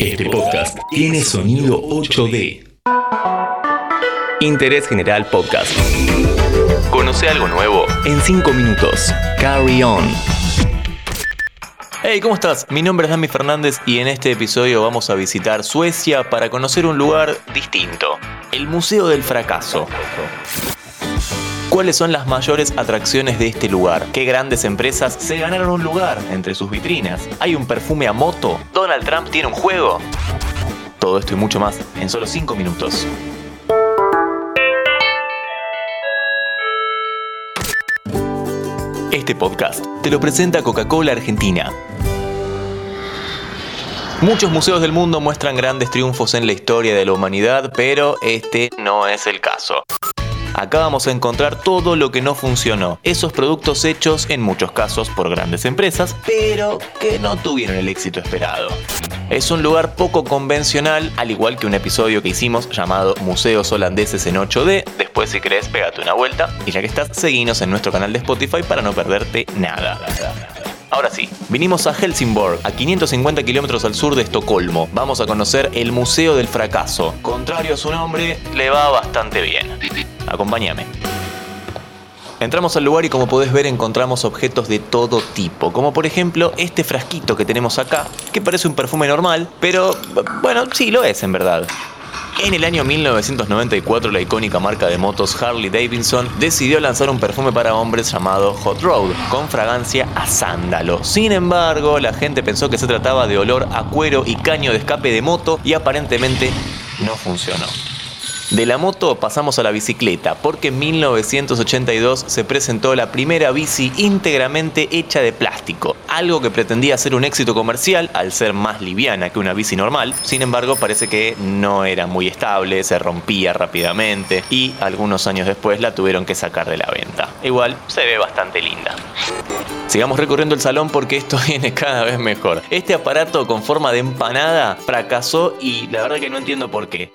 Este podcast tiene sonido 8D. Interés General Podcast. Conoce algo nuevo en 5 minutos. Carry on. Hey, ¿cómo estás? Mi nombre es Dami Fernández y en este episodio vamos a visitar Suecia para conocer un lugar distinto, el Museo del Fracaso. ¿Cuáles son las mayores atracciones de este lugar? ¿Qué grandes empresas se ganaron un lugar entre sus vitrinas? ¿Hay un perfume a moto? ¿Donald Trump tiene un juego? Todo esto y mucho más en solo 5 minutos. Este podcast te lo presenta Coca-Cola Argentina. Muchos museos del mundo muestran grandes triunfos en la historia de la humanidad, pero este no es el caso. Acá vamos a encontrar todo lo que no funcionó. Esos productos hechos en muchos casos por grandes empresas, pero que no tuvieron el éxito esperado. Es un lugar poco convencional, al igual que un episodio que hicimos llamado Museos Holandeses en 8D. Después si querés, pégate una vuelta. Y ya que estás, seguinos en nuestro canal de Spotify para no perderte nada. Ahora sí, vinimos a Helsingborg, a 550 kilómetros al sur de Estocolmo. Vamos a conocer el Museo del Fracaso. Contrario a su nombre, le va bastante bien. Acompáñame. Entramos al lugar y como podés ver encontramos objetos de todo tipo, como por ejemplo este frasquito que tenemos acá, que parece un perfume normal, pero bueno, sí lo es en verdad. En el año 1994, la icónica marca de motos Harley Davidson decidió lanzar un perfume para hombres llamado Hot Road, con fragancia a sándalo. Sin embargo, la gente pensó que se trataba de olor a cuero y caño de escape de moto y aparentemente no funcionó. De la moto pasamos a la bicicleta, porque en 1982 se presentó la primera bici íntegramente hecha de plástico, algo que pretendía ser un éxito comercial al ser más liviana que una bici normal, sin embargo parece que no era muy estable, se rompía rápidamente y algunos años después la tuvieron que sacar de la venta. Igual se ve bastante linda. Sigamos recorriendo el salón porque esto viene cada vez mejor. Este aparato con forma de empanada fracasó y la verdad que no entiendo por qué.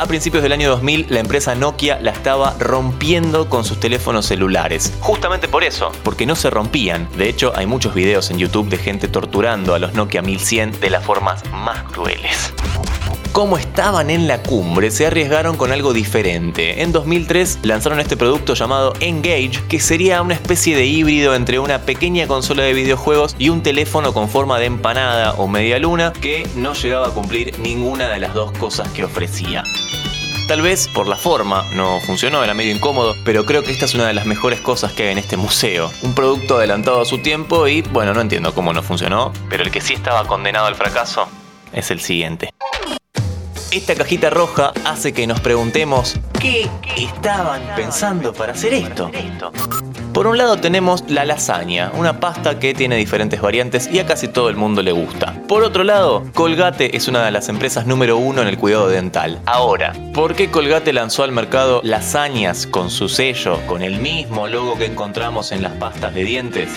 A principios del año 2000, la empresa Nokia la estaba rompiendo con sus teléfonos celulares. Justamente por eso, porque no se rompían. De hecho, hay muchos videos en YouTube de gente torturando a los Nokia 1100 de las formas más crueles como estaban en la cumbre, se arriesgaron con algo diferente. En 2003 lanzaron este producto llamado Engage, que sería una especie de híbrido entre una pequeña consola de videojuegos y un teléfono con forma de empanada o media luna que no llegaba a cumplir ninguna de las dos cosas que ofrecía. Tal vez por la forma no funcionó, era medio incómodo, pero creo que esta es una de las mejores cosas que hay en este museo. Un producto adelantado a su tiempo y, bueno, no entiendo cómo no funcionó, pero el que sí estaba condenado al fracaso es el siguiente. Esta cajita roja hace que nos preguntemos qué estaban pensando para hacer esto. Por un lado tenemos la lasaña, una pasta que tiene diferentes variantes y a casi todo el mundo le gusta. Por otro lado, Colgate es una de las empresas número uno en el cuidado dental. Ahora, ¿por qué Colgate lanzó al mercado lasañas con su sello, con el mismo logo que encontramos en las pastas de dientes?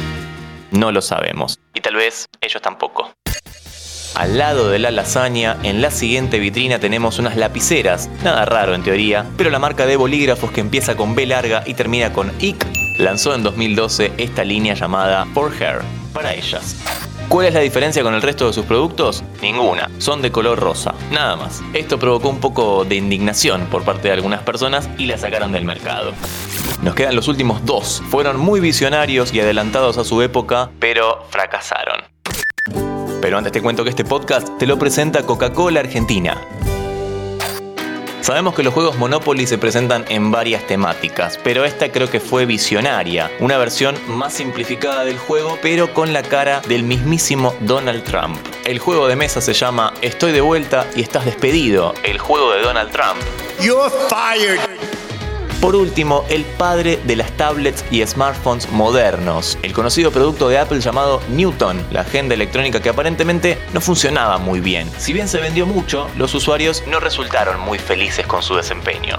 No lo sabemos. Y tal vez ellos tampoco. Al lado de la lasaña, en la siguiente vitrina tenemos unas lapiceras, nada raro en teoría, pero la marca de bolígrafos que empieza con B larga y termina con IC lanzó en 2012 esta línea llamada For Hair, para ellas. ¿Cuál es la diferencia con el resto de sus productos? Ninguna, son de color rosa, nada más. Esto provocó un poco de indignación por parte de algunas personas y la sacaron del mercado. Nos quedan los últimos dos, fueron muy visionarios y adelantados a su época, pero fracasaron. Pero antes te cuento que este podcast te lo presenta Coca-Cola Argentina. Sabemos que los juegos Monopoly se presentan en varias temáticas, pero esta creo que fue visionaria, una versión más simplificada del juego, pero con la cara del mismísimo Donald Trump. El juego de mesa se llama Estoy de vuelta y estás despedido, el juego de Donald Trump. You're fired. Por último, el padre de las tablets y smartphones modernos, el conocido producto de Apple llamado Newton, la agenda electrónica que aparentemente no funcionaba muy bien. Si bien se vendió mucho, los usuarios no resultaron muy felices con su desempeño.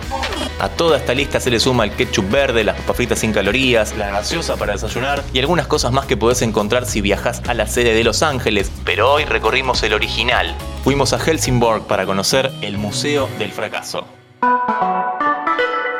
A toda esta lista se le suma el ketchup verde, las papas fritas sin calorías, la gaseosa para desayunar y algunas cosas más que podés encontrar si viajas a la sede de Los Ángeles, pero hoy recorrimos el original. Fuimos a Helsingborg para conocer el Museo del Fracaso.